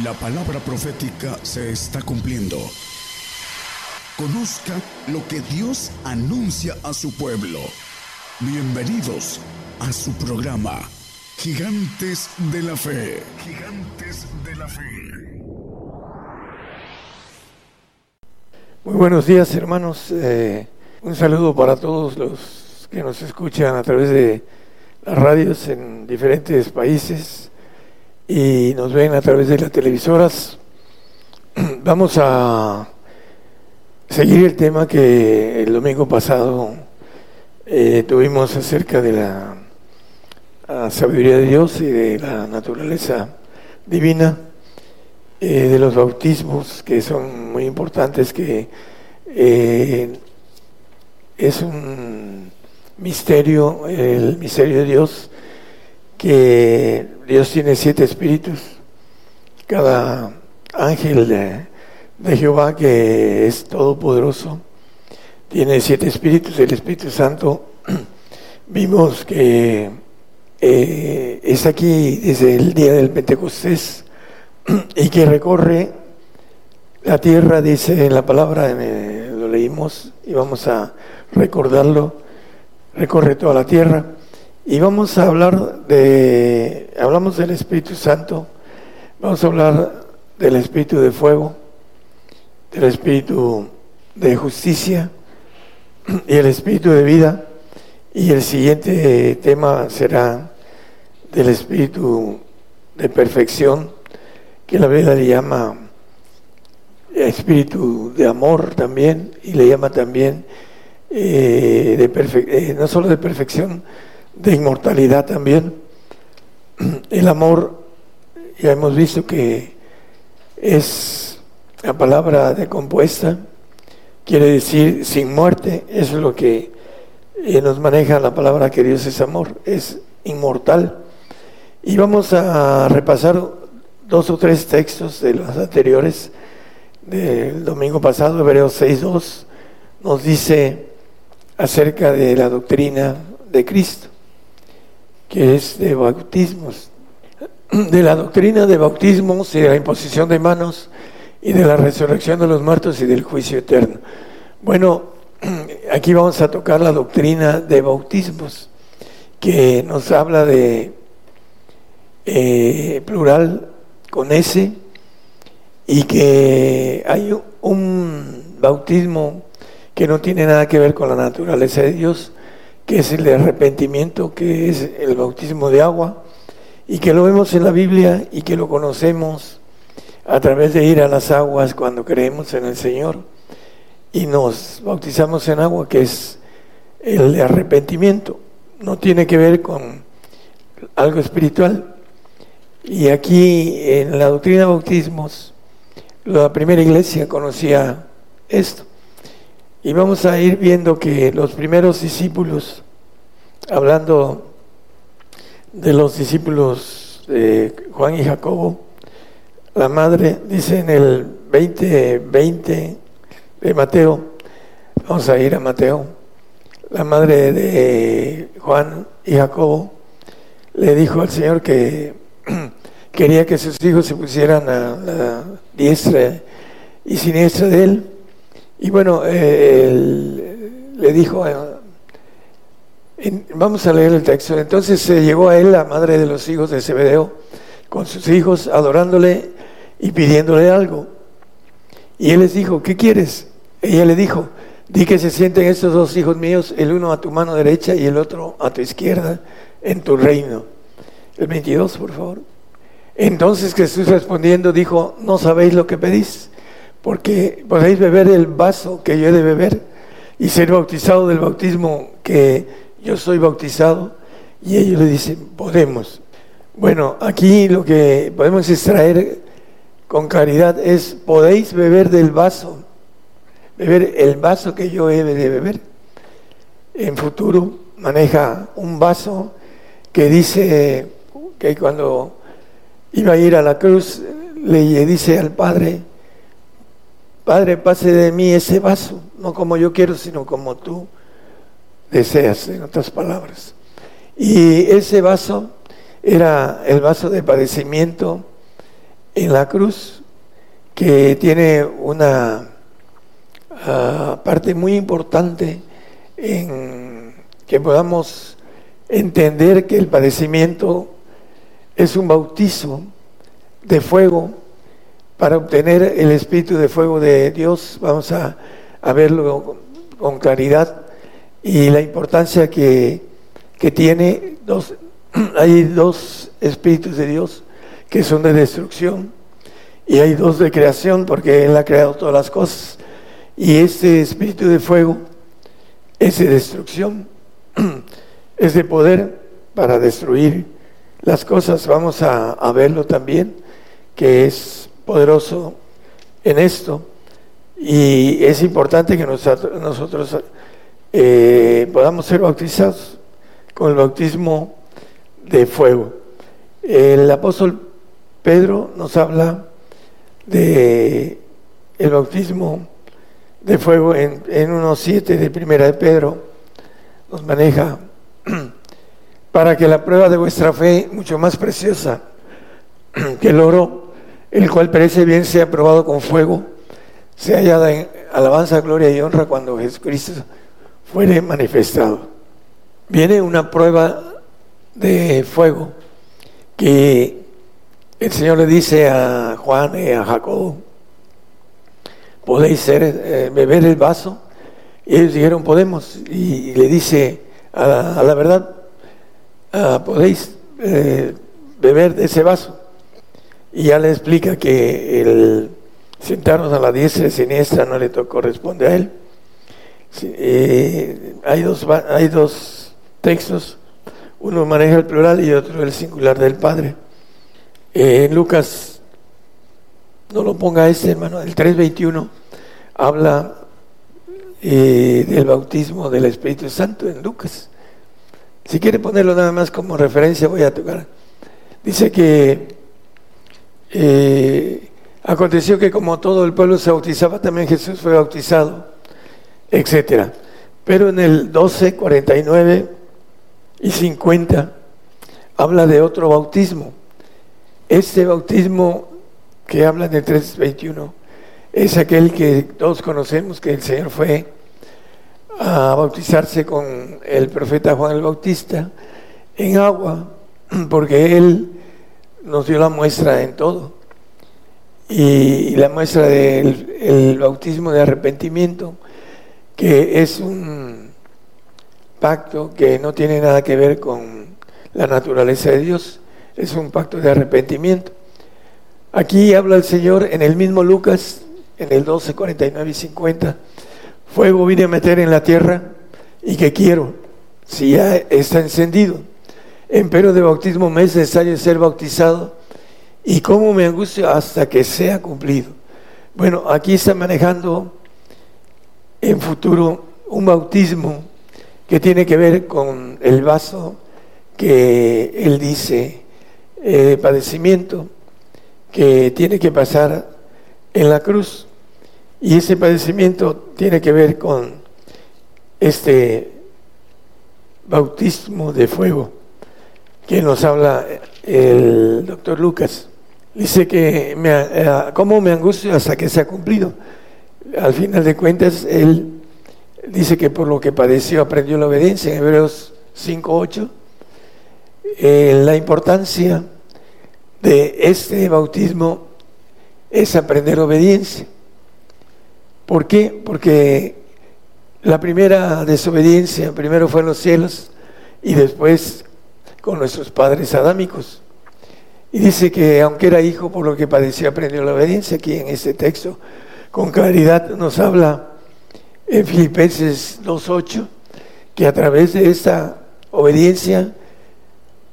La palabra profética se está cumpliendo. Conozca lo que Dios anuncia a su pueblo. Bienvenidos a su programa, Gigantes de la Fe. Gigantes de la Fe. Muy buenos días hermanos. Eh, un saludo para todos los que nos escuchan a través de las radios en diferentes países y nos ven a través de las televisoras. Vamos a seguir el tema que el domingo pasado eh, tuvimos acerca de la, sabiduría de Dios y de la naturaleza divina, eh, de los bautismos que son muy importantes, que eh, es un misterio, el misterio de Dios que Dios tiene siete espíritus. Cada ángel de, Jehová que es todopoderoso tiene siete espíritus. El Espíritu Santo vimos que eh, es aquí desde el día del Pentecostés y que recorre la tierra, dice en la palabra, eh, lo leímos y vamos a recordarlo, recorre toda la tierra y vamos a hablar de, hablamos del Espíritu Santo, vamos a hablar del Espíritu de fuego, del Espíritu de justicia y el Espíritu de vida. Y el siguiente tema será del Espíritu de perfección, que la Biblia le llama Espíritu de amor también, y le llama también eh, de eh, no solo de perfección, de inmortalidad también. El amor, ya hemos visto que es la palabra de compuesta, quiere decir sin muerte, eso es lo que eh, nos maneja la palabra que Dios es amor, es inmortal. Y vamos a repasar dos o tres textos de los anteriores del domingo pasado, Hebreos 6.2, nos dice acerca de la doctrina de Cristo que es de bautismos, de la doctrina de bautismos y de la imposición de manos y de la resurrección de los muertos y del juicio eterno. Bueno, aquí vamos a tocar la doctrina de bautismos, que nos habla de eh, plural con S y que hay un bautismo que no tiene nada que ver con la naturaleza de Dios, que es el arrepentimiento, que es el bautismo de agua, y que lo vemos en la Biblia y que lo conocemos a través de ir a las aguas cuando creemos en el Señor y nos bautizamos en agua, que es el arrepentimiento. No tiene que ver con algo espiritual. Y aquí en la doctrina de bautismos, la primera iglesia conocía esto. Y vamos a ir viendo que los primeros discípulos, hablando de los discípulos de Juan y Jacobo, la madre dice en el 20, de Mateo, vamos a ir a Mateo, la madre de Juan y Jacobo le dijo al Señor que quería que sus hijos se pusieran a la diestra y siniestra de él y bueno, le dijo, eh, vamos a leer el texto, entonces se llegó a él la madre de los hijos de Zebedeo con sus hijos adorándole y pidiéndole algo. Y él les dijo, ¿qué quieres? Ella le dijo, di que se sienten estos dos hijos míos, el uno a tu mano derecha y el otro a tu izquierda, en tu reino. El 22, por favor. Entonces Jesús respondiendo dijo, no sabéis lo que pedís porque podéis beber el vaso que yo he de beber y ser bautizado del bautismo que yo soy bautizado. Y ellos le dicen, podemos. Bueno, aquí lo que podemos extraer con claridad es, podéis beber del vaso, beber el vaso que yo he de beber. En futuro maneja un vaso que dice que cuando iba a ir a la cruz le dice al Padre, Padre, pase de mí ese vaso, no como yo quiero, sino como tú deseas, en otras palabras. Y ese vaso era el vaso de padecimiento en la cruz que tiene una ah, parte muy importante en que podamos entender que el padecimiento es un bautizo de fuego para obtener el espíritu de fuego de Dios. Vamos a, verlo con claridad y la importancia que, que tiene. Dos, hay dos espíritus de Dios que son de destrucción y hay dos de creación porque Él ha creado todas las cosas. Y este espíritu de fuego es de destrucción, es de poder para destruir las cosas. Vamos a, verlo también, que es poderoso en esto. Y es importante que nosotros, eh, podamos ser bautizados con el bautismo de fuego. El apóstol Pedro nos habla de el bautismo de fuego en, en unos siete de primera de Pedro, nos maneja para que la prueba de vuestra fe, mucho más preciosa que el oro, el cual parece bien, sea probado con fuego, sea hallada en alabanza, gloria y honra cuando Jesucristo fuere manifestado. Viene una prueba de fuego que el Señor le dice a Juan y a Jacob, ¿podéis eh, beber el vaso? Y ellos dijeron, podemos. Y, le dice, a la, verdad, ah, ¿podéis eh, beber de ese vaso? Y ya le explica que el sentarnos a la diestra y siniestra no le corresponde a él. Eh, hay, dos, hay dos textos, uno maneja el plural y otro el singular del Padre. Eh, en Lucas, no lo ponga ese hermano, el 3.21 habla eh, del bautismo del Espíritu Santo en Lucas. Si quiere ponerlo nada más como referencia, voy a tocar. Dice que eh, aconteció que como todo el pueblo se bautizaba, también Jesús fue bautizado, etcétera. Pero en el 12, 49 y 50 habla de otro bautismo este bautismo que habla el 3.21 es aquel que todos conocemos, que el Señor fue a bautizarse con el profeta Juan el Bautista en agua, porque Él nos dio la muestra en todo. Y la muestra del bautismo de arrepentimiento, que es un pacto que no tiene nada que ver con la naturaleza de Dios, es un pacto de arrepentimiento. Aquí habla el Señor en el mismo Lucas, en el 12, 49 y 50. Fuego vine a meter en la tierra y que quiero, si ya está encendido. Empero de bautismo me es necesario ser bautizado y cómo me angustio hasta que sea cumplido. Bueno, aquí está manejando en futuro un bautismo que tiene que ver con el vaso que él dice eh, padecimiento que tiene que pasar en la cruz. Y ese padecimiento tiene que ver con este bautismo de fuego que nos habla el doctor Lucas. Dice que me, eh, cómo me angustio hasta que se ha cumplido. Al final de cuentas, él dice que por lo que padeció aprendió la obediencia en Hebreos 5.8. Eh, la importancia de este bautismo es aprender obediencia. ¿Por qué? Porque la primera desobediencia primero fue en los cielos y después con nuestros padres adámicos. Y dice que aunque era hijo, por lo que padeció, aprendió la obediencia. Aquí en este texto, con claridad nos habla en Filipenses 2.8, que a través de esta obediencia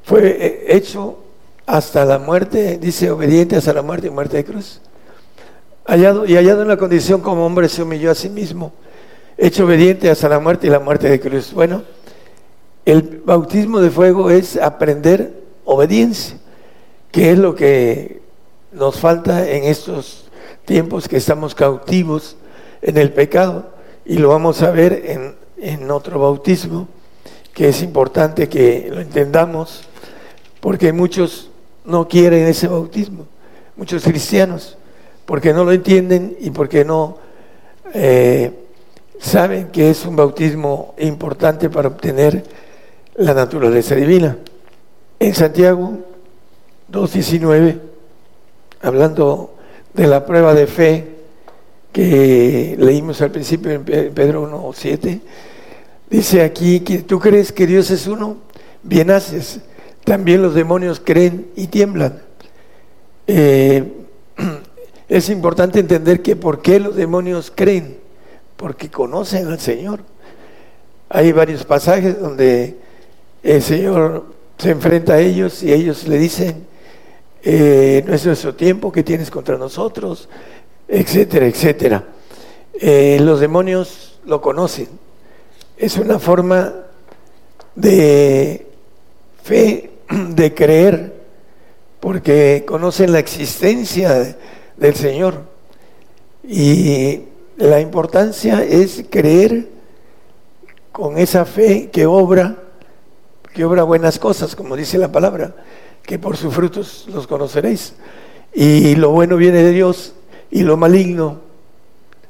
fue hecho hasta la muerte, dice obediente hasta la muerte y muerte de cruz. Hallado, y hallado en la condición como hombre se humilló a sí mismo, hecho obediente hasta la muerte y la muerte de cruz. Bueno, el bautismo de fuego es aprender obediencia, que es lo que nos falta en estos tiempos que estamos cautivos en el pecado y lo vamos a ver en, en otro bautismo, que es importante que lo entendamos, porque muchos no quieren ese bautismo. muchos cristianos, porque no lo entienden y porque no eh, saben que es un bautismo importante para obtener la naturaleza divina. En Santiago 2.19, hablando de la prueba de fe que leímos al principio en Pedro 1.7, dice aquí que tú crees que Dios es uno, bien haces, también los demonios creen y tiemblan. Eh, es importante entender que por qué los demonios creen, porque conocen al Señor. Hay varios pasajes donde el Señor se enfrenta a ellos y ellos le dicen, eh, no es nuestro tiempo que tienes contra nosotros, etcétera, etcétera. Eh, los demonios lo conocen. Es una forma de fe, de creer, porque conocen la existencia del Señor. Y la importancia es creer con esa fe que obra, que obra buenas cosas, como dice la palabra, que por sus frutos los conoceréis. Y lo bueno viene de Dios y lo maligno,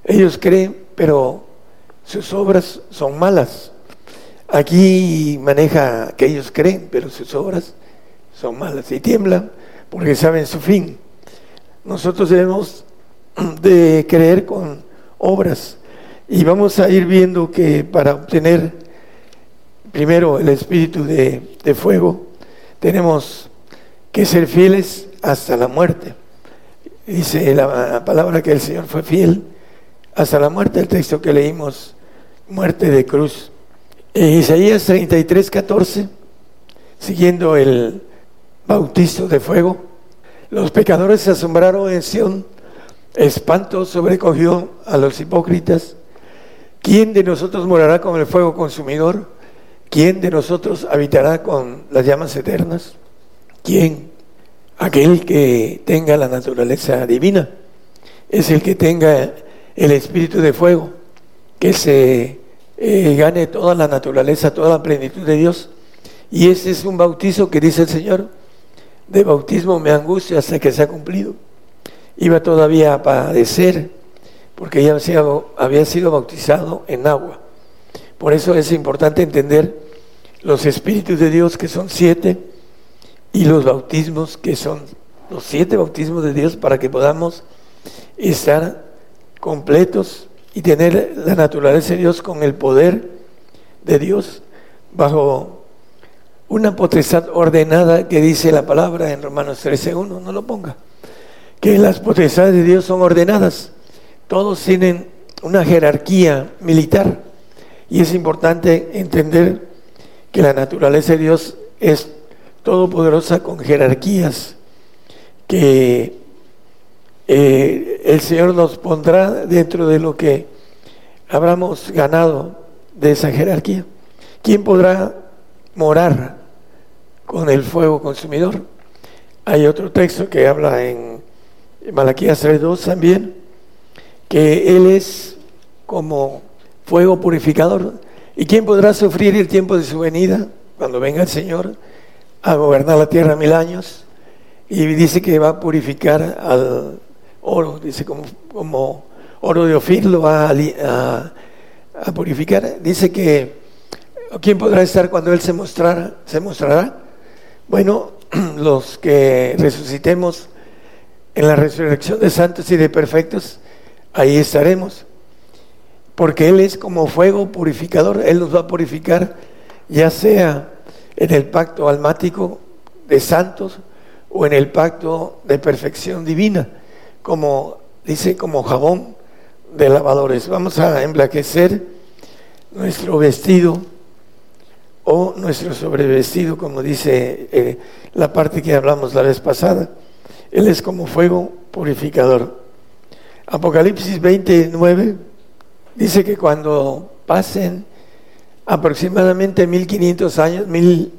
ellos creen, pero sus obras son malas. Aquí maneja que ellos creen, pero sus obras son malas y tiemblan porque saben su fin. Nosotros debemos de creer con obras y vamos a ir viendo que para obtener primero el espíritu de, fuego tenemos que ser fieles hasta la muerte. Dice la palabra que el Señor fue fiel hasta la muerte, el texto que leímos, muerte de cruz. En Isaías 33, 14, siguiendo el bautizo de fuego, los pecadores se asombraron en Sión, espanto sobrecogió a los hipócritas. ¿Quién de nosotros morará con el fuego consumidor? ¿Quién de nosotros habitará con las llamas eternas? ¿Quién? Aquel que tenga la naturaleza divina, es el que tenga el espíritu de fuego, que se eh, gane toda la naturaleza, toda la plenitud de Dios. Y ese es un bautizo que dice el Señor, de bautismo me angustia hasta que se ha cumplido. Iba todavía a padecer porque ya había sido bautizado en agua. Por eso es importante entender los espíritus de Dios, que son siete, y los bautismos, que son los siete bautismos de Dios, para que podamos estar completos y tener la naturaleza de Dios con el poder de Dios bajo una potestad ordenada que dice la palabra en Romanos 13.1, no lo ponga, que las potestades de Dios son ordenadas, todos tienen una jerarquía militar y es importante entender que la naturaleza de Dios es todopoderosa con jerarquías que eh, el Señor nos pondrá dentro de lo que habramos ganado de esa jerarquía. ¿Quién podrá morar con el fuego consumidor? Hay otro texto que habla en Malaquías 3.2 también, que Él es como fuego purificador. ¿Y quién podrá sufrir el tiempo de su venida cuando venga el Señor? a gobernar la tierra mil años y dice que va a purificar al oro, dice como, como oro de Ofir lo va a, a, purificar. Dice que ¿quién podrá estar cuando Él se mostrara? ¿Se mostrará? Bueno, los que resucitemos en la resurrección de santos y de perfectos, ahí estaremos. Porque Él es como fuego purificador, Él nos va a purificar, ya sea en el pacto almático de santos o en el pacto de perfección divina, como dice, como jabón de lavadores. Vamos a emblaquecer nuestro vestido o nuestro sobrevestido, como dice eh, la parte que hablamos la vez pasada. Él es como fuego purificador. Apocalipsis 29 dice que cuando pasen aproximadamente 1500 años, mil,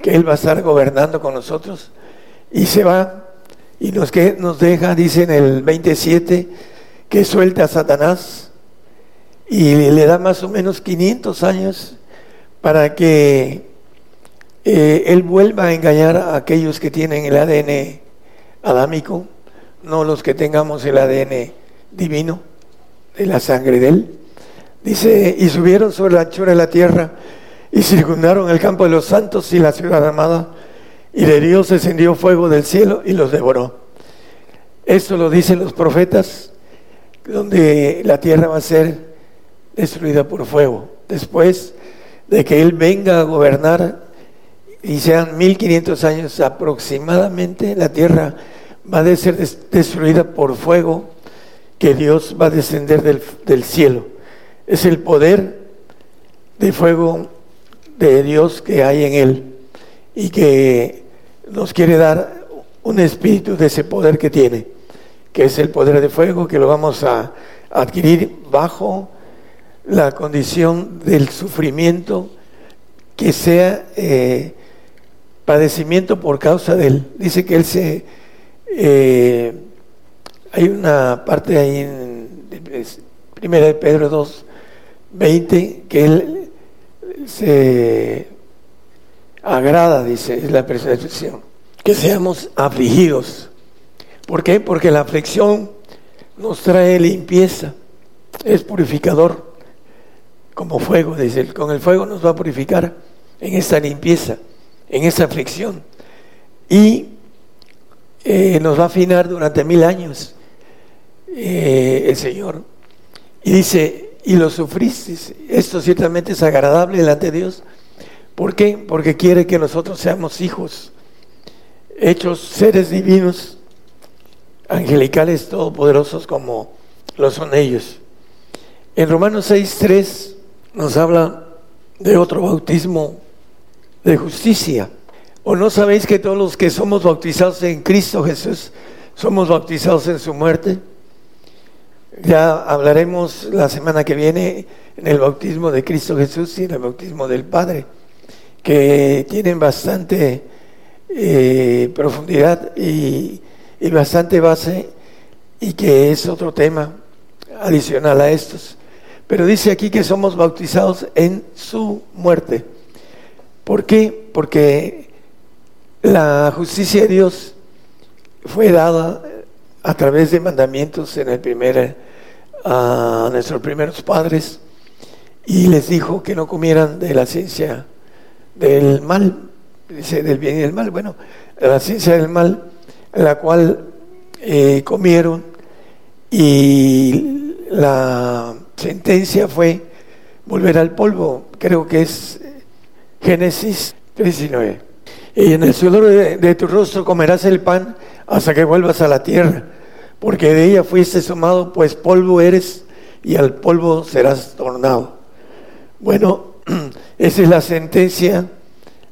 que Él va a estar gobernando con nosotros, y se va y nos, que, nos deja, dice en el 27, que suelta a Satanás y le da más o menos 500 años para que eh, Él vuelva a engañar a aquellos que tienen el ADN adámico, no los que tengamos el ADN divino de la sangre de Él. Dice, y subieron sobre la anchura de la tierra y circundaron el campo de los santos y la ciudad amada, y de Dios descendió fuego del cielo y los devoró. Esto lo dicen los profetas, donde la tierra va a ser destruida por fuego. Después de que Él venga a gobernar y sean 1500 años aproximadamente, la tierra va a ser destruida por fuego que Dios va a descender del, cielo. Es el poder de fuego de Dios que hay en Él y que nos quiere dar un espíritu de ese poder que tiene, que es el poder de fuego, que lo vamos a adquirir bajo la condición del sufrimiento que sea eh, padecimiento por causa de él. Dice que él se... Eh, hay una parte ahí en Primera de Pedro 2, 20, que él se agrada, dice, es la percepción, que seamos afligidos. ¿Por qué? Porque la aflicción nos trae limpieza, es purificador como fuego, dice, con el fuego nos va a purificar en esta limpieza, en esta aflicción. Y eh, nos va a afinar durante mil años eh, el Señor. Y dice, y lo sufriste. Esto ciertamente es agradable delante de Dios. ¿Por qué? Porque quiere que nosotros seamos hijos, hechos seres divinos, angelicales, todopoderosos como lo son ellos. En Romanos 6, 3 nos habla de otro bautismo de justicia. ¿O no sabéis que todos los que somos bautizados en Cristo Jesús somos bautizados en su muerte? Ya hablaremos la semana que viene en el bautismo de Cristo Jesús y en el bautismo del Padre, que tienen bastante eh, profundidad y, y bastante base y que es otro tema adicional a estos. Pero dice aquí que somos bautizados en su muerte. ¿Por qué? Porque la justicia de Dios fue dada a través de mandamientos en el primer a nuestros primeros padres y les dijo que no comieran de la ciencia del mal, dice del bien y del mal. Bueno, la ciencia del mal, la cual eh, comieron y la sentencia fue volver al polvo, creo que es Génesis 19. Y en el sudor de, tu rostro comerás el pan hasta que vuelvas a la tierra, porque de ella fuiste sumado, pues polvo eres y al polvo serás tornado. Bueno, esa es la sentencia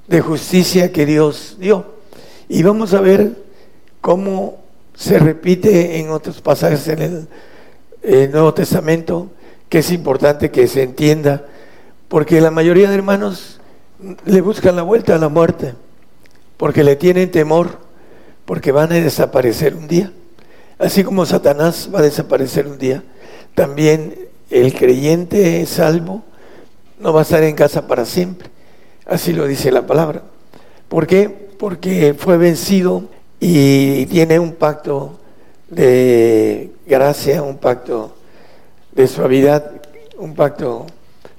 de justicia que Dios dio. Y vamos a ver cómo se repite en otros pasajes en el Nuevo Testamento que es importante que se entienda, porque la mayoría de hermanos le buscan la vuelta a la muerte, porque le tienen temor, porque van a desaparecer un día. Así como Satanás va a desaparecer un día, también el creyente salvo no va a estar en casa para siempre. Así lo dice la palabra. ¿Por qué? Porque fue vencido y tiene un pacto de gracia, un pacto de suavidad, un pacto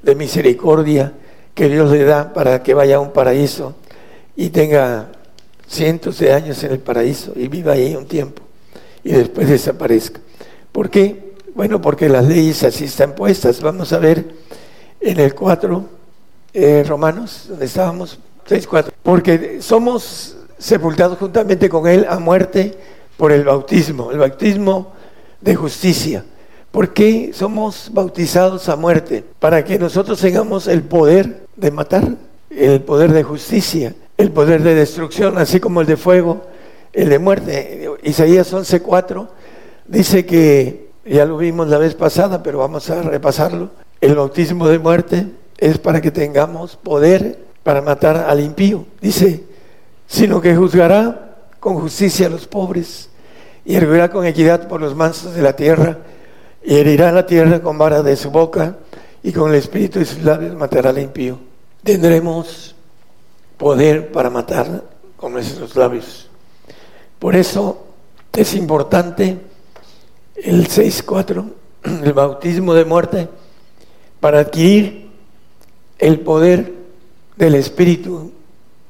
de misericordia que Dios le da para que vaya a un paraíso y tenga cientos de años en el paraíso y viva ahí un tiempo y después desaparezca. ¿Por qué? Bueno, porque las leyes así están puestas. Vamos a ver en el 4, eh, Romanos, donde estábamos, 6, 4. Porque somos sepultados juntamente con Él a muerte por el bautismo, el bautismo de justicia. ¿Por qué somos bautizados a muerte? Para que nosotros tengamos el poder de matar, el poder de justicia, el poder de destrucción, así como el de fuego, el de muerte. Isaías 11:4 dice que, ya lo vimos la vez pasada, pero vamos a repasarlo, el bautismo de muerte es para que tengamos poder para matar al impío. Dice, sino que juzgará con justicia a los pobres y erguirá con equidad por los mansos de la tierra y herirá la tierra con vara de su boca y con el espíritu de sus labios matará al impío. Tendremos poder para matar con nuestros labios. Por eso es importante el 6.4, el bautismo de muerte, para adquirir el poder del Espíritu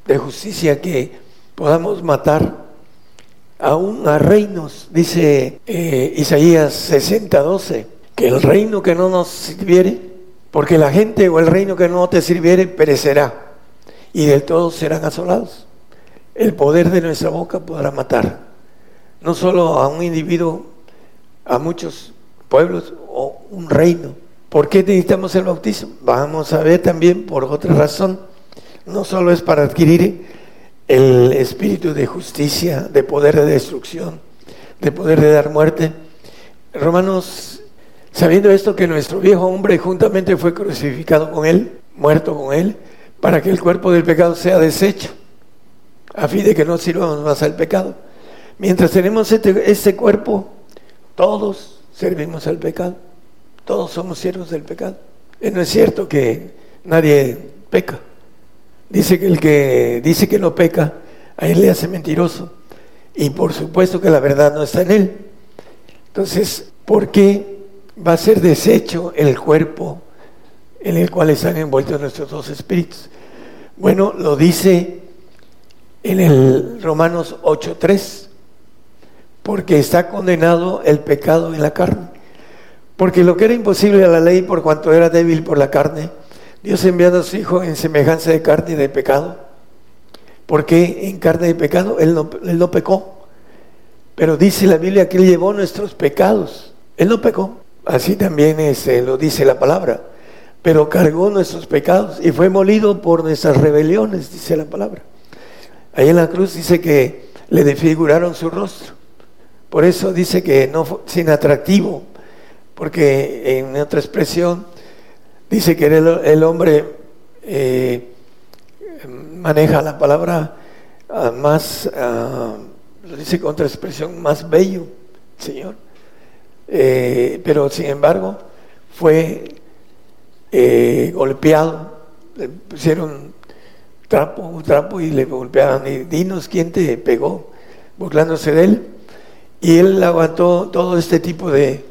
de justicia que podamos matar aún a reinos, dice eh, Isaías 60.12, que el reino que no nos sirviere, porque la gente o el reino que no te sirviere perecerá y del todo serán asolados. El poder de nuestra boca podrá matar, no solo a un individuo, a muchos pueblos o un reino. ¿Por qué necesitamos el bautismo? Vamos a ver también por otra razón. No solo es para adquirir el espíritu de justicia, de poder de destrucción, de poder de dar muerte. Romanos, sabiendo esto que nuestro viejo hombre juntamente fue crucificado con él, muerto con él, para que el cuerpo del pecado sea deshecho, a fin de que no sirvamos más al pecado. Mientras tenemos este, este cuerpo, todos servimos al pecado, todos somos siervos del pecado. Eh, no es cierto que nadie peca. Dice que el que dice que no peca, a él le hace mentiroso. Y por supuesto que la verdad no está en él. Entonces, ¿por qué va a ser deshecho el cuerpo en el cual están envueltos nuestros dos espíritus? Bueno, lo dice en el Romanos 8.3, porque está condenado el pecado en la carne. Porque lo que era imposible a la ley por cuanto era débil por la carne, Dios enviando a su Hijo en semejanza de carne y de pecado. Porque en carne de pecado él no, él no pecó. Pero dice la Biblia que Él llevó nuestros pecados. Él no pecó. Así también este, lo dice la palabra pero cargó nuestros pecados y fue molido por nuestras rebeliones, dice la palabra. Ahí en la cruz dice que le desfiguraron su rostro. Por eso dice que no fue sin atractivo, porque en otra expresión dice que el, hombre eh, maneja la palabra ah, más, uh, lo dice con otra expresión, más bello, Señor. Eh, pero sin embargo, fue eh, golpeado, le pusieron trapo, un trapo y le golpeaban y dinos quién te pegó, burlándose de él. Y él aguantó todo este tipo de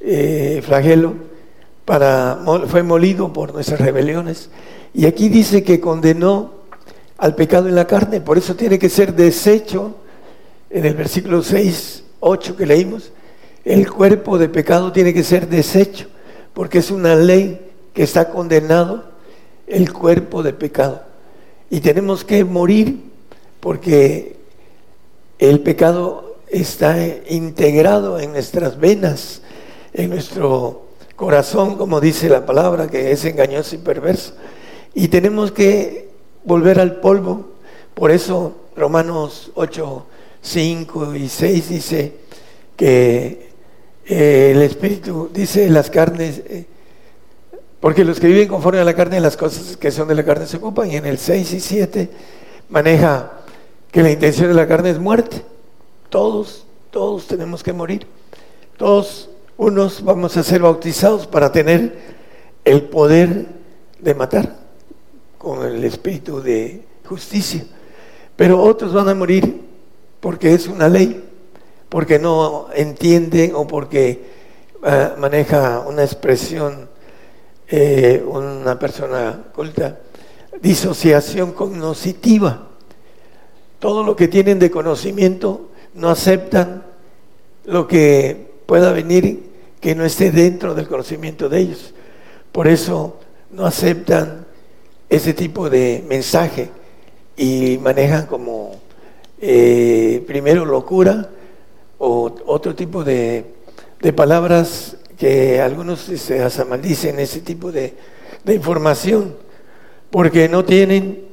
eh, flagelo para fue molido por nuestras rebeliones. Y aquí dice que condenó al pecado en la carne, por eso tiene que ser deshecho en el versículo 6, 8 que leímos. El cuerpo de pecado tiene que ser deshecho, porque es una ley que está condenado el cuerpo de pecado. Y tenemos que morir porque el pecado está integrado en nuestras venas, en nuestro corazón, como dice la palabra, que es engañoso y perverso. Y tenemos que volver al polvo. Por eso Romanos 8, 5 y 6 dice que eh, el Espíritu, dice las carnes, eh, porque los que viven conforme a la carne, las cosas que son de la carne se ocupan. Y en el 6 y 7 maneja que la intención de la carne es muerte. Todos, todos tenemos que morir. Todos, unos vamos a ser bautizados para tener el poder de matar con el espíritu de justicia. Pero otros van a morir porque es una ley, porque no entienden o porque ah, maneja una expresión eh, una persona culta, disociación cognoscitiva. Todo lo que tienen de conocimiento no aceptan lo que pueda venir que no esté dentro del conocimiento de ellos. Por eso no aceptan ese tipo de mensaje y manejan como eh, primero locura o otro tipo de, de palabras que algunos se maldicen ese tipo de, de información porque no tienen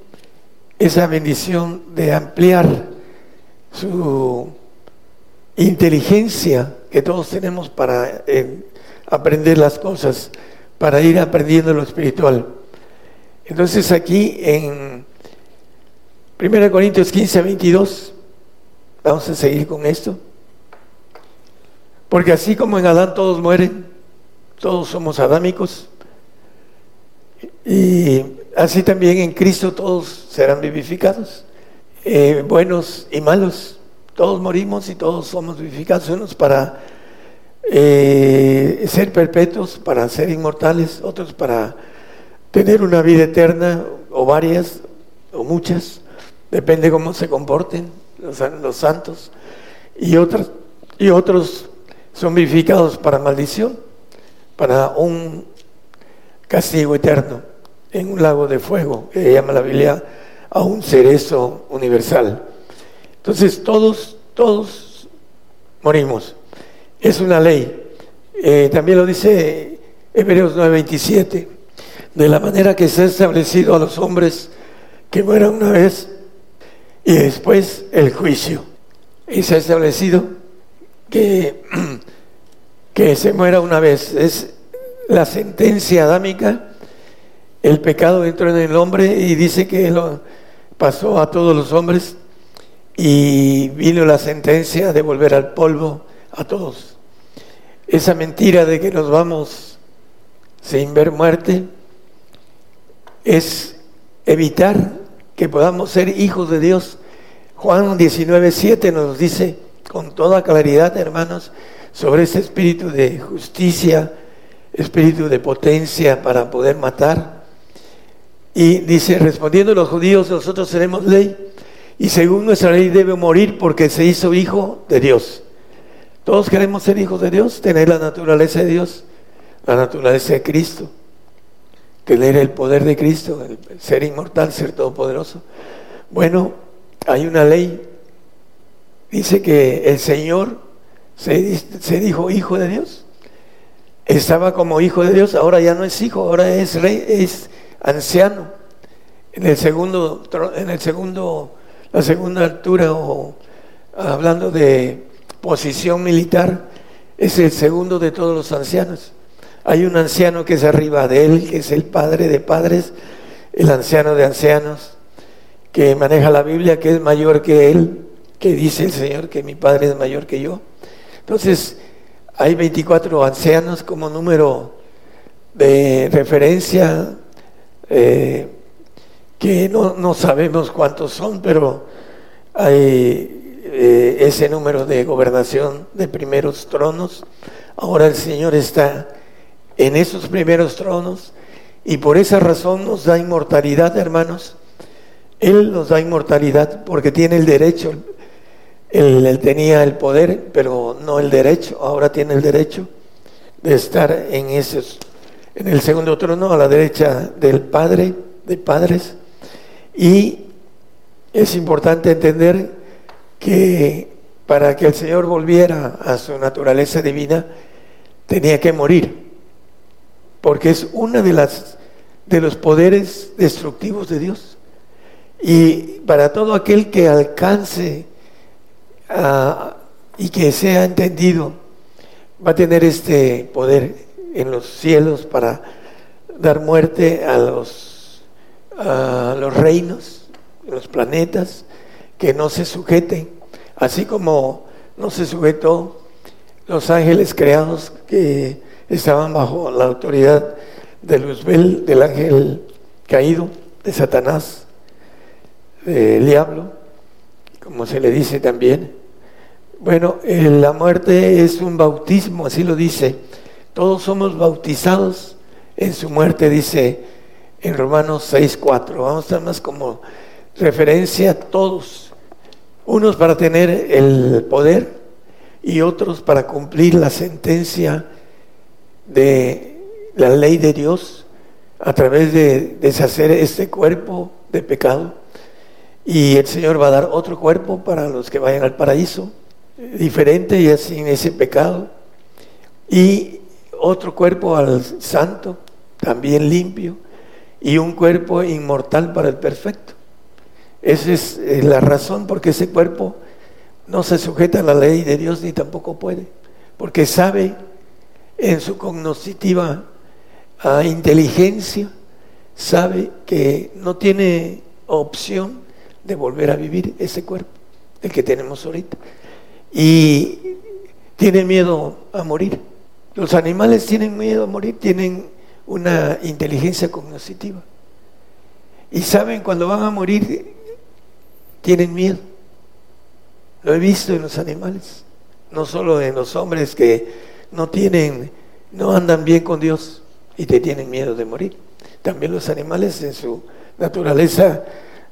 esa bendición de ampliar su inteligencia que todos tenemos para eh, aprender las cosas, para ir aprendiendo lo espiritual. Entonces aquí en 1 Corintios 15 a 22, vamos a seguir con esto. Porque así como en Adán todos mueren, todos somos adámicos, y así también en Cristo todos serán vivificados, eh, buenos y malos, Todos morimos y todos somos vivificados, unos para eh, ser perpetuos, para ser inmortales, otros para tener una vida eterna, o varias, o muchas, depende cómo se comporten los, los santos, y, otros y otros son vivificados para maldición, para un castigo eterno en un lago de fuego, que llama la Biblia a un cerezo universal. Entonces todos, todos morimos. Es una ley. Eh, también lo dice Hebreos 9:27, de la manera que se ha establecido a los hombres que mueran una vez y después el juicio. Y se ha establecido que, que se muera una vez. Es la sentencia adámica, el pecado entró en el hombre y dice que lo pasó a todos los hombres y vino la sentencia de volver al polvo a todos. Esa mentira de que nos vamos sin ver muerte es evitar que podamos ser hijos de Dios. Juan 19:7 nos dice con toda claridad, hermanos, sobre ese espíritu de justicia, espíritu de potencia para poder matar. Y dice, respondiendo los judíos, nosotros tenemos ley y según nuestra ley debe morir porque se hizo hijo de Dios. Todos queremos ser hijos de Dios, tener la naturaleza de Dios, la naturaleza de Cristo, tener el poder de Cristo, ser inmortal, ser todopoderoso. Bueno, hay una ley, dice que el Señor se, dijo hijo de Dios estaba como hijo de Dios, ahora ya no es hijo, ahora es rey, es anciano. En el segundo, en el segundo, la segunda altura, o hablando de posición militar, es el segundo de todos los ancianos. Hay un anciano que es arriba de él, que es el padre de padres, el anciano de ancianos, que maneja la Biblia, que es mayor que él, que dice el Señor que mi padre es mayor que yo. Entonces, hay 24 ancianos como número de referencia, eh, que no, sabemos cuántos son, pero hay eh, ese número de gobernación de primeros tronos. Ahora el Señor está en esos primeros tronos y por esa razón nos da inmortalidad, hermanos. Él nos da inmortalidad porque tiene el derecho, él, tenía el poder, pero no el derecho. Ahora tiene el derecho de estar en, esos, en el segundo trono a la derecha del Padre, de padres. Y es importante entender que para que el Señor volviera a su naturaleza divina, tenía que morir, porque es uno de las de los poderes destructivos de Dios. Y para todo aquel que alcance Ah, y que sea entendido, va a tener este poder en los cielos para dar muerte a los, a los reinos, los planetas, que no se sujeten, así como no se sujetó los ángeles creados que estaban bajo la autoridad de Luzbel, del ángel caído, de Satanás, del diablo, como se le dice también. Bueno, eh, la muerte es un bautismo, así lo dice. Todos somos bautizados en su muerte, dice en Romanos 6.4. Vamos a estar más como referencia a todos. Unos para tener el poder y otros para cumplir la sentencia de la ley de Dios a través de deshacer este cuerpo de pecado y el Señor va a dar otro cuerpo para los que vayan al paraíso, diferente y sin ese pecado. Y otro cuerpo al santo, también limpio, y un cuerpo inmortal para el perfecto. Esa es eh, la razón porque ese cuerpo no se sujeta a la ley de Dios ni tampoco puede, porque sabe en su cognoscitiva ah, inteligencia, sabe que no tiene opción de volver a vivir ese cuerpo, el que tenemos ahorita. Y tiene miedo a morir. Los animales tienen miedo a morir, tienen una inteligencia cognitiva. Y saben cuando van a morir, tienen miedo. Lo he visto en los animales, no solo en los hombres que no tienen, no andan bien con Dios y te tienen miedo de morir. También los animales en su naturaleza,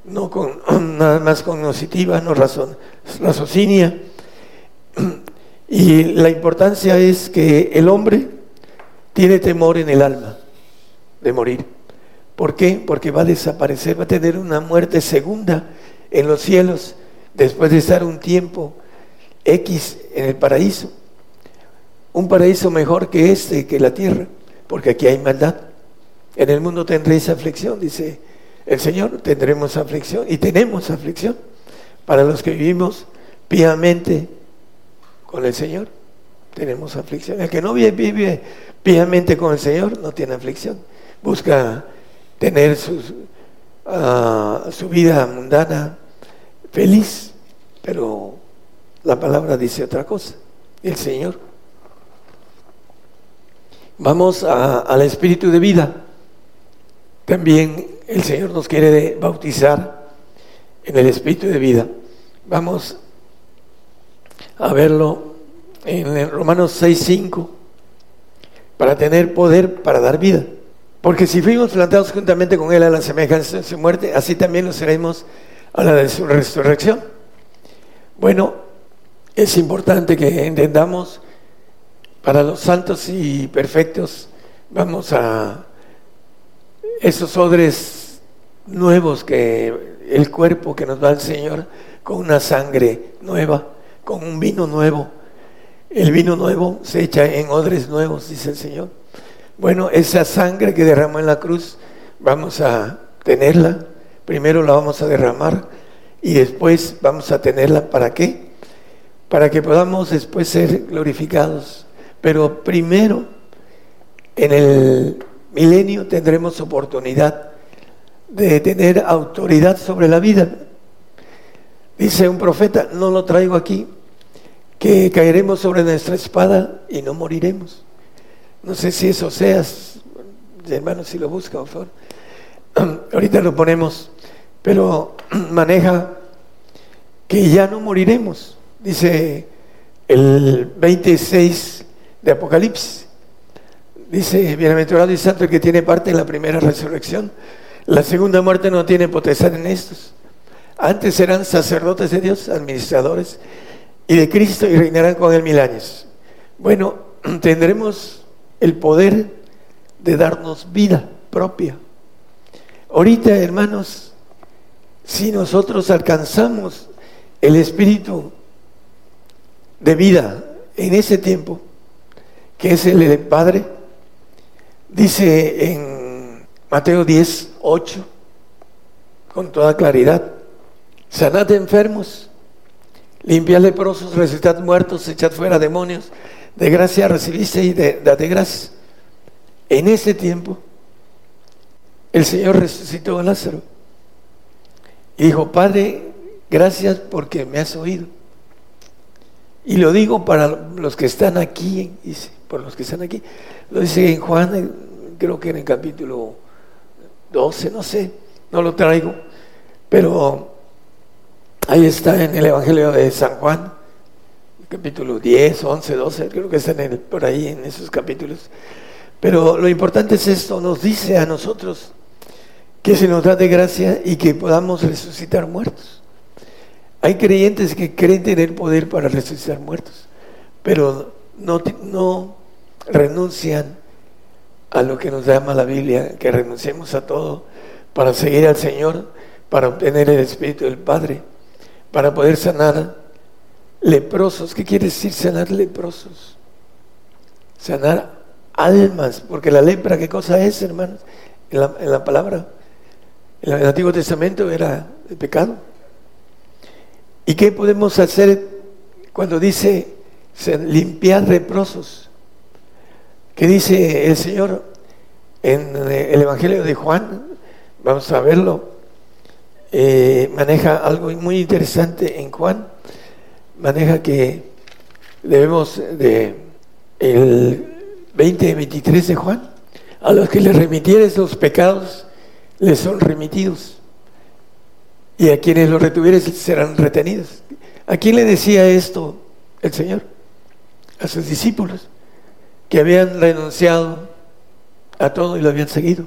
no con nada más cognitiva, no razón, raciocinia. Y la importancia es que el hombre tiene temor en el alma de morir. ¿Por qué? Porque va a desaparecer, va a tener una muerte segunda en los cielos después de estar un tiempo X en el paraíso. Un paraíso mejor que este, que la tierra, porque aquí hay maldad. En el mundo tendréis aflicción, dice el Señor, tendremos aflicción y tenemos aflicción para los que vivimos piamente con el Señor. Tenemos aflicción. El que no vive piamente con el Señor no tiene aflicción. Busca tener ah, su vida mundana feliz, pero la palabra dice otra cosa, el Señor. Vamos al espíritu de vida. También el Señor nos quiere bautizar en el espíritu de vida. Vamos a verlo en Romanos 6.5 para tener poder para dar vida. Porque si fuimos plantados juntamente con Él a la semejanza de su muerte, así también lo seremos a la de su resurrección. Bueno, es importante que entendamos para los santos y perfectos, vamos a esos odres nuevos que el cuerpo que nos da el Señor, con una sangre nueva, con un vino nuevo. El vino nuevo se echa en odres nuevos, dice el Señor. Bueno, esa sangre que derramó en la cruz, vamos a tenerla. Primero la vamos a derramar y después vamos a tenerla. ¿Para qué? Para que podamos después ser glorificados. Pero primero, en el milenio tendremos oportunidad de tener autoridad sobre la vida. Dice un profeta, no lo traigo aquí, que caeremos sobre nuestra espada y no moriremos. No sé si eso seas, hermano, si lo busca, por favor. Ahorita lo ponemos, pero maneja que ya no moriremos, dice el 26 de Apocalipsis. Dice, bienaventurado y santo el que tiene parte en la primera resurrección. La segunda muerte no tiene potestad en estos. Antes serán sacerdotes de Dios, administradores y de Cristo y reinarán con él mil años. Bueno, tendremos el poder de darnos vida propia. Ahorita, hermanos, si nosotros alcanzamos el espíritu de vida en ese tiempo, que es el del Padre, dice en Mateo 10, 8, con toda claridad, sanad enfermos, limpiad leprosos, resucitad muertos, echad fuera demonios, de gracia recibiste y de, de gracias. En ese tiempo, el Señor resucitó a Lázaro y dijo, Padre, gracias porque me has oído. Y lo digo para los que están aquí, dice, por los que están aquí. Lo dice en Juan, creo que en el capítulo 12, no sé, no lo traigo, pero ahí está en el Evangelio de San Juan, capítulo 10, 11, 12, creo que están por ahí en esos capítulos. Pero lo importante es esto, nos dice a nosotros que se nos da de gracia y que podamos resucitar muertos. Hay creyentes que creen tener poder para resucitar muertos, pero no, no renuncian a lo que nos llama la Biblia, que renunciemos a todo para seguir al Señor, para obtener el Espíritu del Padre, para poder sanar leprosos. ¿Qué quiere decir sanar leprosos? Sanar almas, porque la lepra, ¿qué cosa es, hermanos? En la, palabra, en el Antiguo Testamento era el pecado. ¿Y qué podemos hacer cuando dice limpiar leprosos? ¿Qué dice el Señor en el Evangelio de Juan? Vamos a verlo. Eh, maneja algo muy interesante en Juan maneja que debemos de el 20 y 23 de Juan, a los que les remitieres los pecados, les son remitidos. Y a quienes los retuvieres serán retenidos. ¿A quién le decía esto el Señor? A sus discípulos, que habían renunciado a todo y lo habían seguido.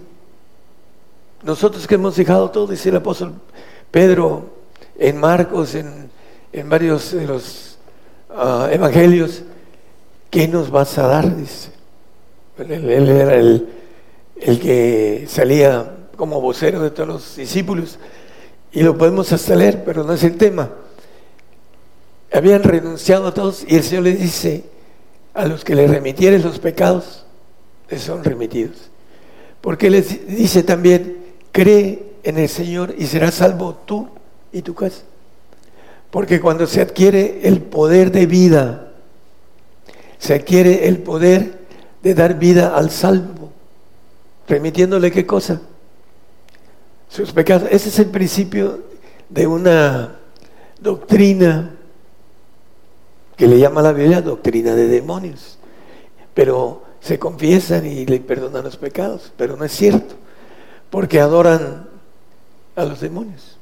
Nosotros que hemos dejado todo, dice el apóstol Pedro en Marcos, en, varios de los ah, evangelios, ¿qué nos vas a dar? Dice. Él, era el, el, que salía como vocero de todos los discípulos y lo podemos hasta leer, pero no es el tema. Habían renunciado a todos y el Señor les dice, a los que le remitieres los pecados, les son remitidos. Porque les dice también, cree en el Señor y serás salvo tú y tu casa. Porque cuando se adquiere el poder de vida, se adquiere el poder de dar vida al salvo, remitiéndole qué cosa? Sus pecados. Ese es el principio de una doctrina que le llama la Biblia doctrina de demonios. Pero se confiesan y le perdonan los pecados, pero no es cierto, porque adoran a los demonios.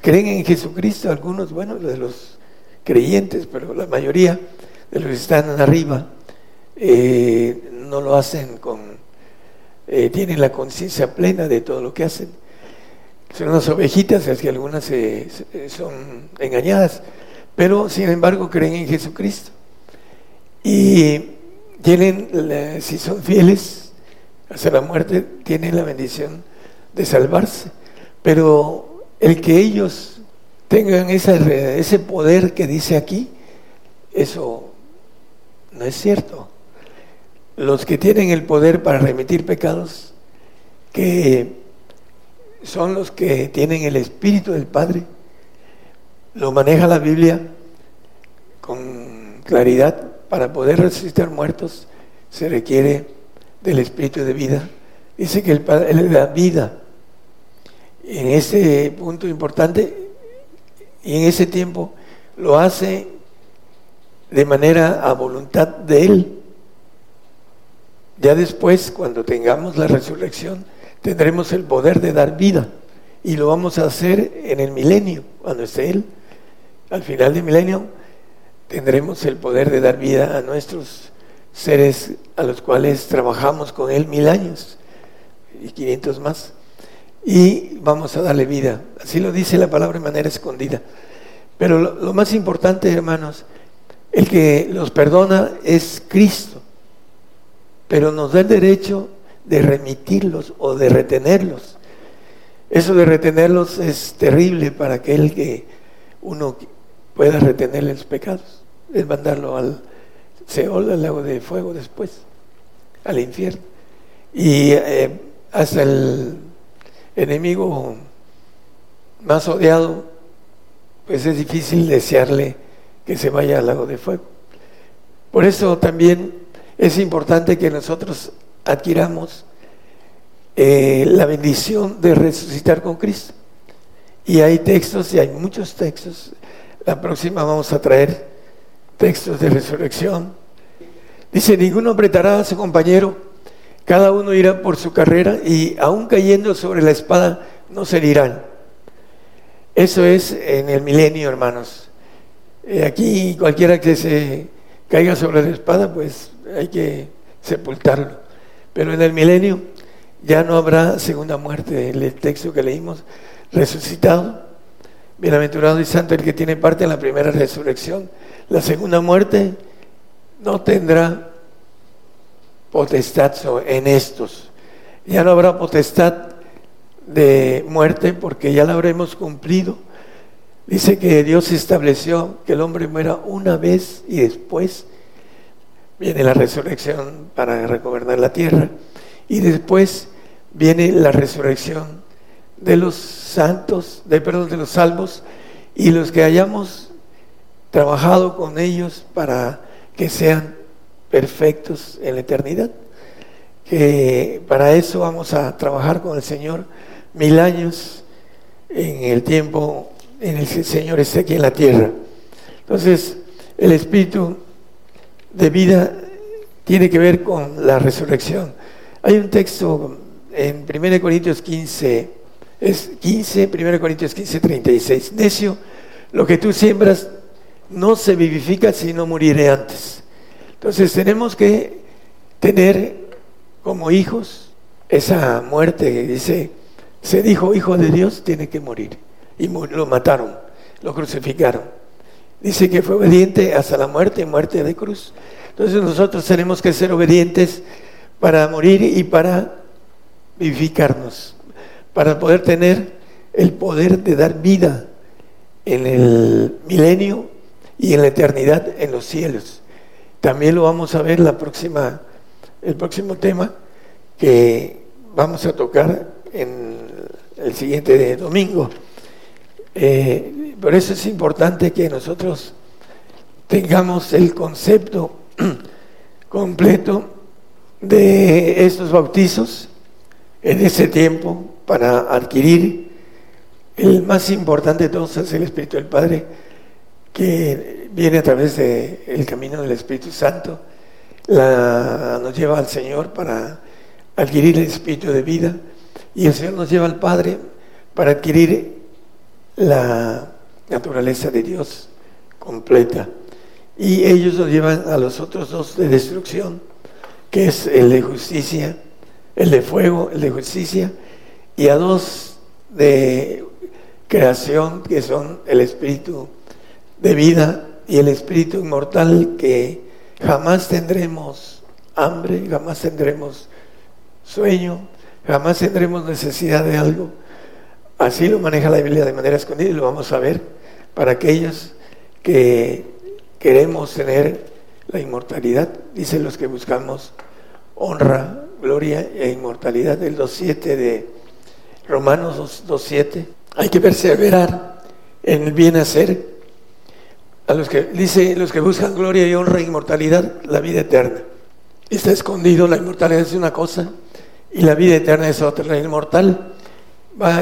Creen en Jesucristo, algunos, bueno, de los creyentes, pero la mayoría de los que están arriba eh, no lo hacen con, eh, tienen la conciencia plena de todo lo que hacen. Son unas ovejitas, es que algunas son engañadas, pero sin embargo creen en Jesucristo. Y tienen, si son fieles hasta la muerte, tienen la bendición de salvarse. Pero el que ellos tengan ese poder que dice aquí, eso no es cierto. Los que tienen el poder para remitir pecados, que son los que tienen el Espíritu del Padre, lo maneja la Biblia con claridad. Para poder resucitar muertos se requiere del Espíritu de vida. Dice que el Padre le da vida. En ese punto importante y en ese tiempo lo hace de manera a voluntad de Él. Ya después, cuando tengamos la resurrección, tendremos el poder de dar vida y lo vamos a hacer en el milenio, cuando esté Él. Al final del milenio tendremos el poder de dar vida a nuestros seres a los cuales trabajamos con Él mil años y quinientos más. Y vamos a darle vida. Así lo dice la palabra de manera escondida. Pero lo, más importante, hermanos, el que los perdona es Cristo, pero nos da el derecho de remitirlos o de retenerlos. Eso de retenerlos es terrible para aquel que uno pueda retenerle los pecados, es mandarlo al Seol, al lago de fuego después, al infierno. Y eh, hasta el enemigo más odiado, pues es difícil desearle que se vaya al lago de fuego. Por eso también es importante que nosotros adquiramos eh, la bendición de resucitar con Cristo. Y hay textos, y hay muchos textos la próxima vamos a traer textos de resurrección. Dice, ninguno apretará a su compañero, cada uno irá por su carrera y aún cayendo sobre la espada no se herirán. Eso es en el milenio, hermanos. Eh, aquí cualquiera que se caiga sobre la espada, pues hay que sepultarlo. Pero en el milenio ya no habrá segunda muerte. El texto que leímos, resucitado, Bienaventurado y santo el que tiene parte en la primera resurrección. La segunda muerte no tendrá potestad en estos. Ya no habrá potestad de muerte porque ya la habremos cumplido. Dice que Dios estableció que el hombre muera una vez y después viene la resurrección para regobernar la tierra y después viene la resurrección de los santos, de perdón, de los salvos y los que hayamos trabajado con ellos para que sean perfectos en la eternidad. Que para eso vamos a trabajar con el Señor mil años en el tiempo en el que el Señor esté aquí en la tierra. Entonces, el espíritu de vida tiene que ver con la resurrección. Hay un texto en 1 Corintios 15, es 15, 1 Corintios 15, 36. Necio, lo que tú siembras no se vivifica si no moriré antes. Entonces tenemos que tener como hijos esa muerte que dice, se dijo hijo de Dios, tiene que morir. Y lo mataron, lo crucificaron. Dice que fue obediente hasta la muerte, muerte de cruz. Entonces nosotros tenemos que ser obedientes para morir y para vivificarnos, para poder tener el poder de dar vida en el milenio y en la eternidad en los cielos. También lo vamos a ver el próximo tema que vamos a tocar en el siguiente domingo. Eh, por eso es importante que nosotros tengamos el concepto completo de estos bautizos en ese tiempo para adquirir el más importante de todos es el Espíritu del Padre que viene a través del camino del Espíritu Santo, la, nos lleva al Señor para adquirir el Espíritu de vida y el Señor nos lleva al Padre para adquirir la naturaleza de Dios completa. Y ellos nos llevan a los otros dos de destrucción, que es el de justicia, el de fuego, el de justicia, y a dos de creación, que son el Espíritu de vida y el espíritu inmortal que jamás tendremos hambre, jamás tendremos sueño, jamás tendremos necesidad de algo. Así lo maneja la Biblia de manera escondida y lo vamos a ver para aquellos que queremos tener la inmortalidad, dicen los que buscamos honra, gloria e inmortalidad, el 2.7 de Romanos 2.7. Hay que perseverar en el bien hacer a los que dice los que buscan gloria y honra e inmortalidad, la vida eterna. Está escondido, la inmortalidad es una cosa y la vida eterna es otra. La inmortal va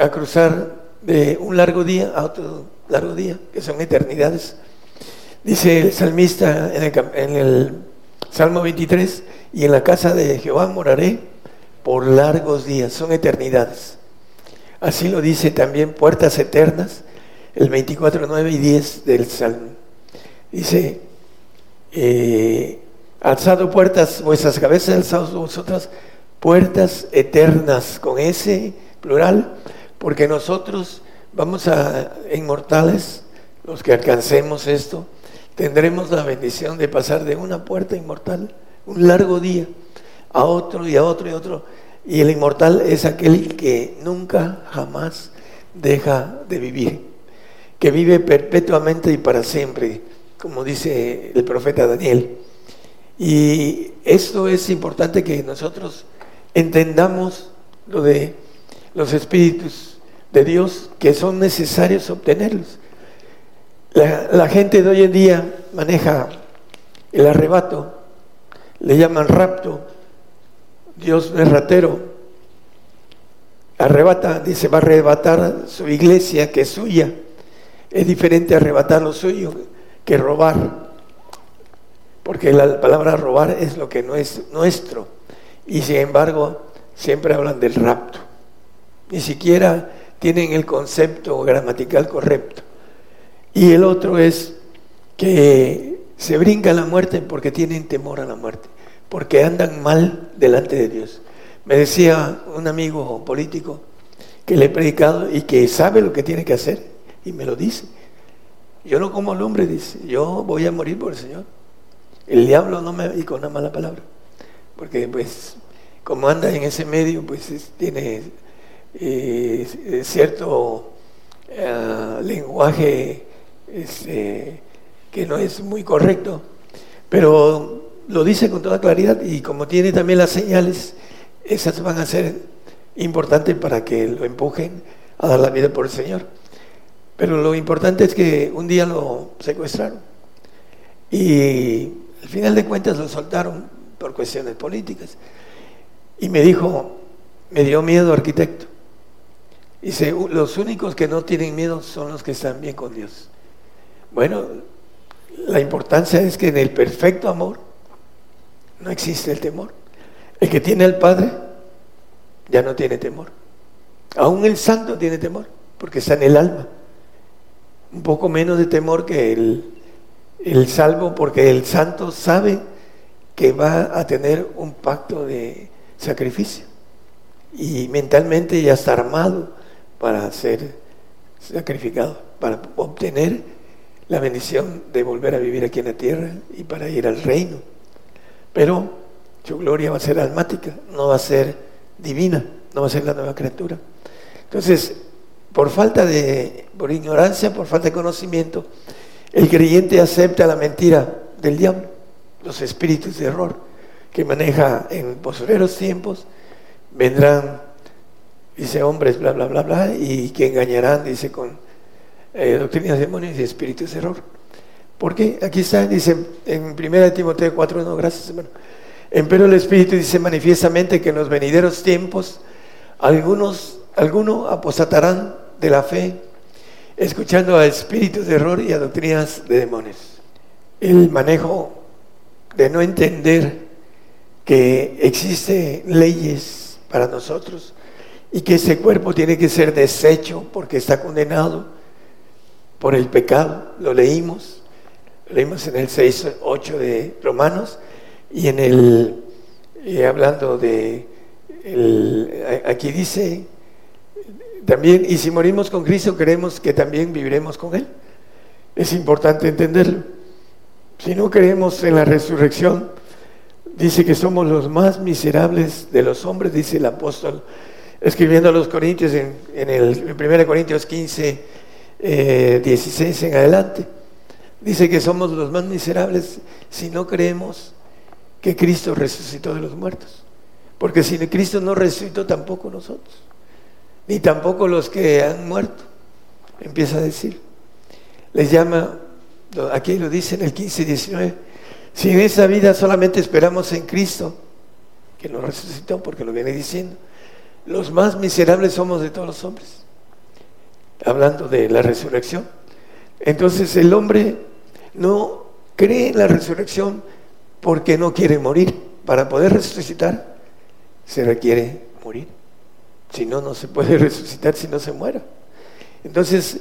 a cruzar de un largo día a otro largo día, que son eternidades. Dice el salmista en el, en el Salmo 23, y en la casa de Jehová moraré por largos días, son eternidades. Así lo dice también puertas eternas el 24, 9 y 10 del Salmo. Dice, eh, alzado puertas, vuestras cabezas, alzados vosotras, puertas eternas, con ese plural, porque nosotros vamos a, inmortales, los que alcancemos esto, tendremos la bendición de pasar de una puerta inmortal, un largo día, a otro y a otro y a otro. Y el inmortal es aquel que nunca, jamás deja de vivir que vive perpetuamente y para siempre, como dice el profeta Daniel. Y esto es importante que nosotros entendamos lo de los espíritus de Dios que son necesarios obtenerlos. La, gente de hoy en día maneja el arrebato, le llaman rapto, Dios es ratero, arrebata, dice, va a arrebatar su iglesia que es suya es diferente arrebatar lo suyo que robar, porque la palabra robar es lo que no es nuestro. Y sin embargo, siempre hablan del rapto. Ni siquiera tienen el concepto gramatical correcto. Y el otro es que se brinca la muerte porque tienen temor a la muerte, porque andan mal delante de Dios. Me decía un amigo político que le he predicado y que sabe lo que tiene que hacer y me lo dice. Yo no como al hombre, dice, yo voy a morir por el Señor. El diablo no me dijo una mala palabra, porque pues como anda en ese medio, pues tiene eh, cierto eh, lenguaje este, que no es muy correcto, pero lo dice con toda claridad y como tiene también las señales, esas van a ser importantes para que lo empujen a dar la vida por el Señor. Pero lo importante es que un día lo secuestraron y al final de cuentas lo soltaron por cuestiones políticas. Y me dijo, me dio miedo arquitecto. Dice, los únicos que no tienen miedo son los que están bien con Dios. Bueno, la importancia es que en el perfecto amor no existe el temor. El que tiene al Padre ya no tiene temor. Aún el santo tiene temor porque está en el alma. un poco menos de temor que el, el salvo, porque el santo sabe que va a tener un pacto de sacrificio y mentalmente ya está armado para ser sacrificado, para obtener la bendición de volver a vivir aquí en la tierra y para ir al reino. Pero su gloria va a ser almática, no va a ser divina, no va a ser la nueva criatura. Entonces, por falta de, por ignorancia, por falta de conocimiento, el creyente acepta la mentira del diablo, los espíritus de error que maneja en posteriores tiempos, vendrán, dice hombres, bla, bla, bla, bla, y que engañarán, dice, con eh, doctrinas de demonios y espíritus de error. Porque aquí está, dice en 1 Timoteo 4, no, gracias hermano. Empero el Espíritu dice manifiestamente que en los venideros tiempos algunos, algunos apostatarán de la fe, escuchando a espíritus de error y a doctrinas de demonios. El manejo de no entender que existen leyes para nosotros y que ese cuerpo tiene que ser deshecho porque está condenado por el pecado. Lo leímos, leímos en el 6, 8 de Romanos y en el, eh, hablando de, aquí dice también, y si morimos con Cristo, creemos que también viviremos con Él. Es importante entenderlo. Si no creemos en la resurrección, dice que somos los más miserables de los hombres, dice el apóstol, escribiendo a los Corintios en, el 1 Corintios 15, 16 eh, en adelante. Dice que somos los más miserables si no creemos que Cristo resucitó de los muertos. Porque si Cristo no resucitó, tampoco nosotros ni tampoco los que han muerto. Empieza a decir. Les llama, aquí lo dice en el 15 y 19, si en esa vida solamente esperamos en Cristo, que nos resucitó, porque lo viene diciendo, los más miserables somos de todos los hombres, hablando de la resurrección. Entonces el hombre no cree en la resurrección porque no quiere morir. Para poder resucitar se requiere morir. Si no, no se puede resucitar si no se muera. Entonces,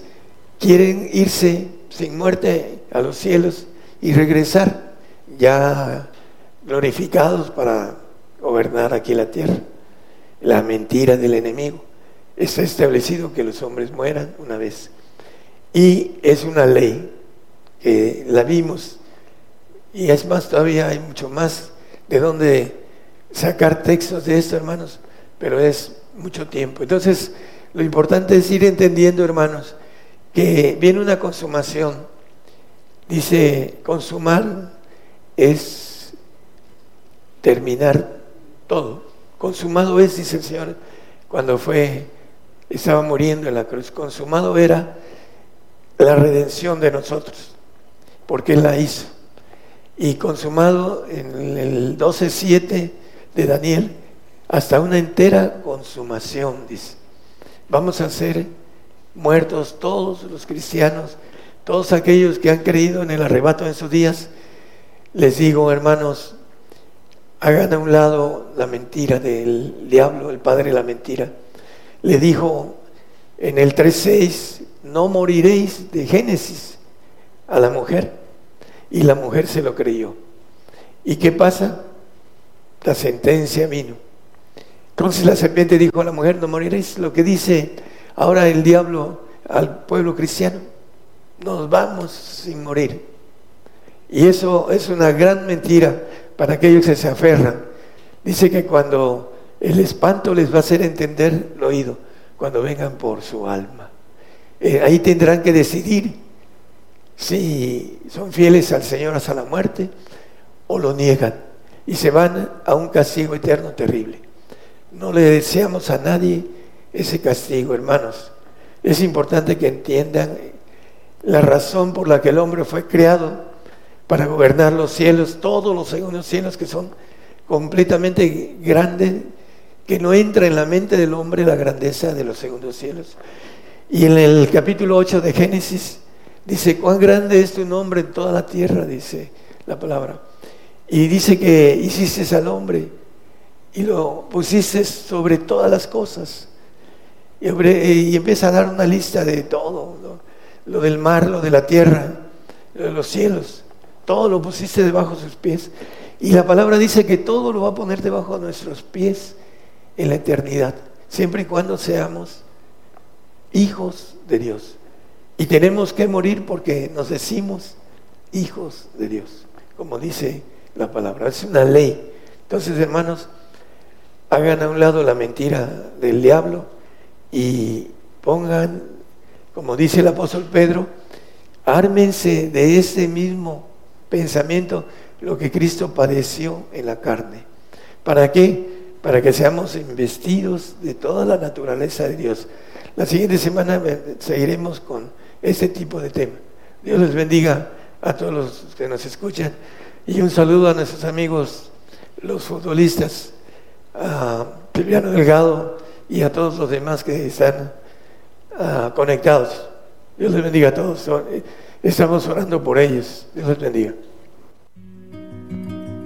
quieren irse sin muerte a los cielos y regresar ya glorificados para gobernar aquí la tierra. La mentira del enemigo. Está establecido que los hombres mueran una vez. Y es una ley que la vimos. Y es más, todavía hay mucho más de dónde sacar textos de esto, hermanos. Pero es mucho tiempo. Entonces, lo importante es ir entendiendo, hermanos, que viene una consumación. Dice, consumar es terminar todo. Consumado es, dice el Señor, cuando fue, estaba muriendo en la cruz. Consumado era la redención de nosotros, porque Él la hizo. Y consumado en el 12.7 de Daniel, hasta una entera consumación, dice. Vamos a ser muertos todos los cristianos, todos aquellos que han creído en el arrebato en sus días. Les digo, hermanos, hagan a un lado la mentira del diablo, el padre de la mentira. Le dijo en el 3.6, no moriréis de Génesis a la mujer. Y la mujer se lo creyó. ¿Y qué pasa? La sentencia vino. Entonces la serpiente dijo a la mujer, no moriréis. Lo que dice ahora el diablo al pueblo cristiano, nos vamos sin morir. Y eso es una gran mentira para aquellos que se aferran. Dice que cuando el espanto les va a hacer entender lo oído, cuando vengan por su alma. Eh, ahí tendrán que decidir si son fieles al Señor hasta la muerte o lo niegan y se van a un castigo eterno terrible. No le deseamos a nadie ese castigo, hermanos. Es importante que entiendan la razón por la que el hombre fue creado para gobernar los cielos, todos los segundos cielos que son completamente grandes, que no entra en la mente del hombre la grandeza de los segundos cielos. Y en el capítulo 8 de Génesis dice, cuán grande es tu nombre en toda la tierra, dice la palabra. Y dice que hiciste al hombre y lo pusiste sobre todas las cosas. Y, empieza a dar una lista de todo, lo del mar, lo de la tierra, lo de los cielos. Todo lo pusiste debajo de sus pies. Y la palabra dice que todo lo va a poner debajo de nuestros pies en la eternidad, siempre y cuando seamos hijos de Dios. Y tenemos que morir porque nos decimos hijos de Dios, como dice la palabra. Es una ley. Entonces, hermanos, hagan a un lado la mentira del diablo y pongan, como dice el apóstol Pedro, ármense de ese mismo pensamiento lo que Cristo padeció en la carne. ¿Para qué? Para que seamos investidos de toda la naturaleza de Dios. La siguiente semana seguiremos con este tipo de tema. Dios les bendiga a todos los que nos escuchan y un saludo a nuestros amigos, los futbolistas, a Silviano Delgado y a todos los demás que están ah, conectados. Dios les bendiga a todos. Estamos orando por ellos. Dios les bendiga.